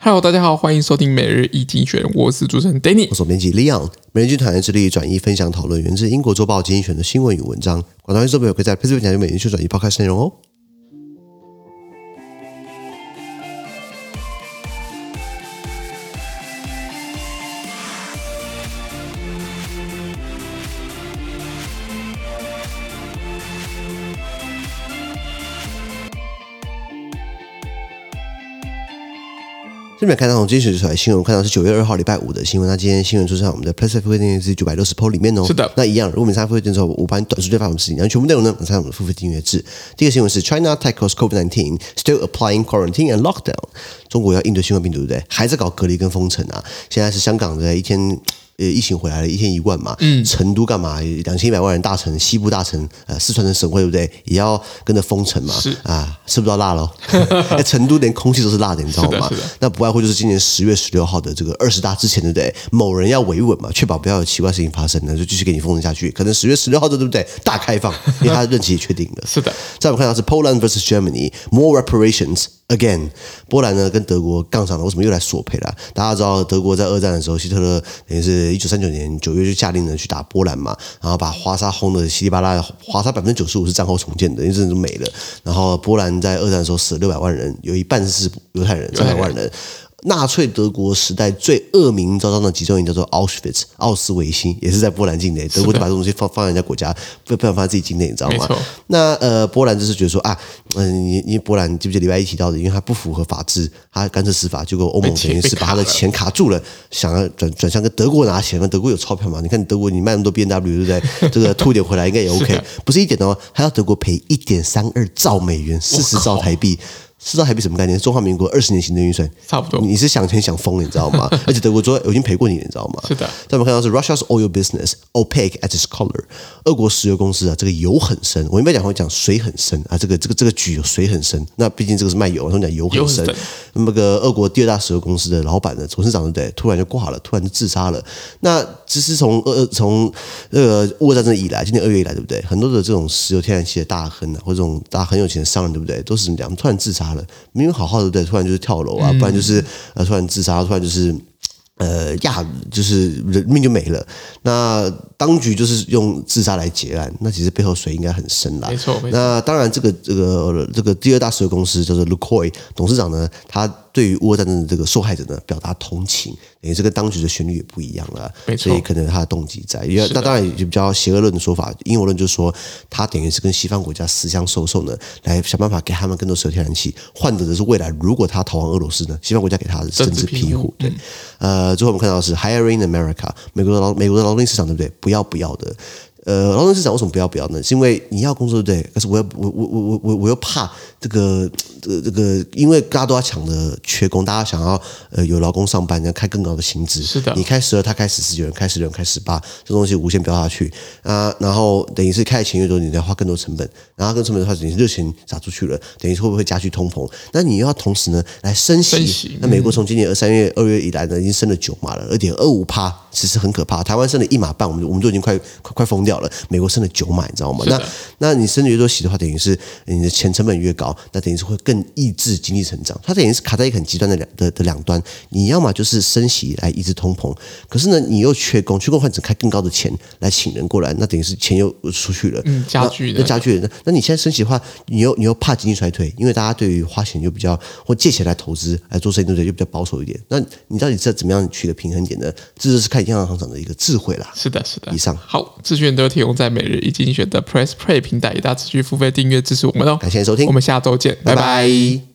Hello，大家好，欢迎收听每日一精选，我是主持人 Danny，我是编辑 Leon。每日一经济学人致力转移分享讨论源自英国周报精选的新闻与文章，广大观众朋友可以在 PressPlay 点击每日去转移 Podcast 内容哦。这边看到从今天选出来新闻，看到是九月二号礼拜五的新闻。那今天新闻出现在我们的 PressPlay 付费订阅制九百六十 PO 里面哦。是的，那一样，如果你参加付费订阅之后，我把你短时间发我们事情，然后全部内容呢，我参加我们的付费订阅制。第一个新闻是 China tackles COVID-19, still applying quarantine and lockdown。中国要应对新冠病毒，对不对？还在搞隔离跟封城啊。现在是香港的一天。呃，疫情回来了，一天一万嘛。嗯。成都干嘛？两千一百万人大城，西部大城，呃，四川的省会对不对？也要跟着封城嘛。是啊，吃不到辣喽。哎，成都连空气都是辣的，你知道吗？那不外乎就是今年十月十六号的这个二十大之前，对不对？某人要维稳嘛，确保不要有奇怪事情发生，那就继续给你封城下去。可能十月十六号的对不对？大开放，因为他的任期也确定了。是的。再我们看到是 Poland versus Germany，more reparations。Again，波兰呢跟德国杠上了，为什么又来索赔了？大家知道德国在二战的时候，希特勒等于是一九三九年九月就下令了去打波兰嘛，然后把华沙轰的稀里巴拉，华沙百分之九十五是战后重建的，因为真的都没了。然后波兰在二战的时候死了六百万人，有一半是犹太人，三百万人。纳粹德国时代最恶名昭彰的集中营叫做 Auschwitz，奥斯维辛，也是在波兰境内。德国就把这东西放放在人家国家，不不想放在自己境内，你知道吗？那呃，波兰就是觉得说啊，嗯、呃，你你波兰记不记得礼拜一提到的，因为它不符合法治，它干涉司法，结果欧盟等于是把他的钱卡住了，想要转转向跟德国拿钱，德国有钞票嘛？你看德国你卖那么多 B N W 对不对？这个吐点回来应该也 OK，不是一点的哦，还要德国赔一点三二兆美元，四十兆台币。四兆台币什么概念？中华民国二十年行政预算，差不多。你是想钱想疯了，你知道吗？而且德国说我已经赔过你了，你知道吗？是的。再我们看到是 Russia's oil business opaque at its color。俄国石油公司啊，这个油很深。我一般讲会讲水很深啊，这个这个这个局有水很深。那毕竟这个是卖油，他们讲油很深。那么个俄国第二大石油公司的老板呢，董事长对不对？突然就挂了，突然就自杀了。那其实从呃从那个乌俄战争以来，今年二月以来，对不对？很多的这种石油天然气的大亨啊，或者这种大很有钱的商人，对不对？都是怎么讲？突然自杀了，明明好好的，对，突然就是跳楼啊，不然就是呃，突然自杀，突然就是呃，呀，就是人命就没了。那当局就是用自杀来结案，那其实背后水应该很深啦。没错，没错。那当然，这个这个这个第二大石油公司就是 Lukoil 董事长呢，他。对于乌俄战争的这个受害者呢，表达同情，等于这个当局的旋律也不一样了，没错，所以可能他的动机在，因为那当然也就比较邪恶论的说法，阴谋论就是说他等于是跟西方国家私相授受呢，来想办法给他们更多石油天然气，换得的是未来如果他逃亡俄罗斯呢，西方国家给他的政治庇护。对，呃，最后我们看到的是 hiring America，美国的劳美国的劳动力市场对不对？不要不要的。呃，劳动市场为什么不要不要呢？是因为你要工作对不对？可是我又我我我我我我又怕这个这个这个，因为大家都要抢着缺工，大家想要呃有劳工上班，要开更高的薪资。是的，你开十二，他开十四，有人开十六，开十八，这东西无限飙下去啊。然后等于是开的钱越多，你要花更多成本，然后更成本的话，等于是热钱撒出去了，等于是会不会加剧通膨？那你又要同时呢来升息。升息。那美国从今年二三月二月以来呢，已经升了九码了，二点二五趴，其实很可怕。台湾升了一码半，我们我们都已经快快快疯掉了。美国升了九码，你知道吗？那那你升的越多息的话，等于是你的钱成本越高，那等于是会更抑制经济成长。它等于是卡在一个很极端的两的的两端。你要么就是升息来抑制通膨，可是呢，你又缺工，缺工换成开更高的钱来请人过来，那等于是钱又出去了，嗯，加剧的，那加剧的。那你现在升息的话，你又你又怕经济衰退，因为大家对于花钱就比较或借钱来投资来做生意，对不对？就比较保守一点。那你到底在怎么样取得平衡点呢？这就是看央行行长的一个智慧啦。是的，是的。以上好，资讯都提供在。每日一精选的 Press Play 平台，以大持续付费订阅支持我们哦！感谢收听，我们下周见，拜拜。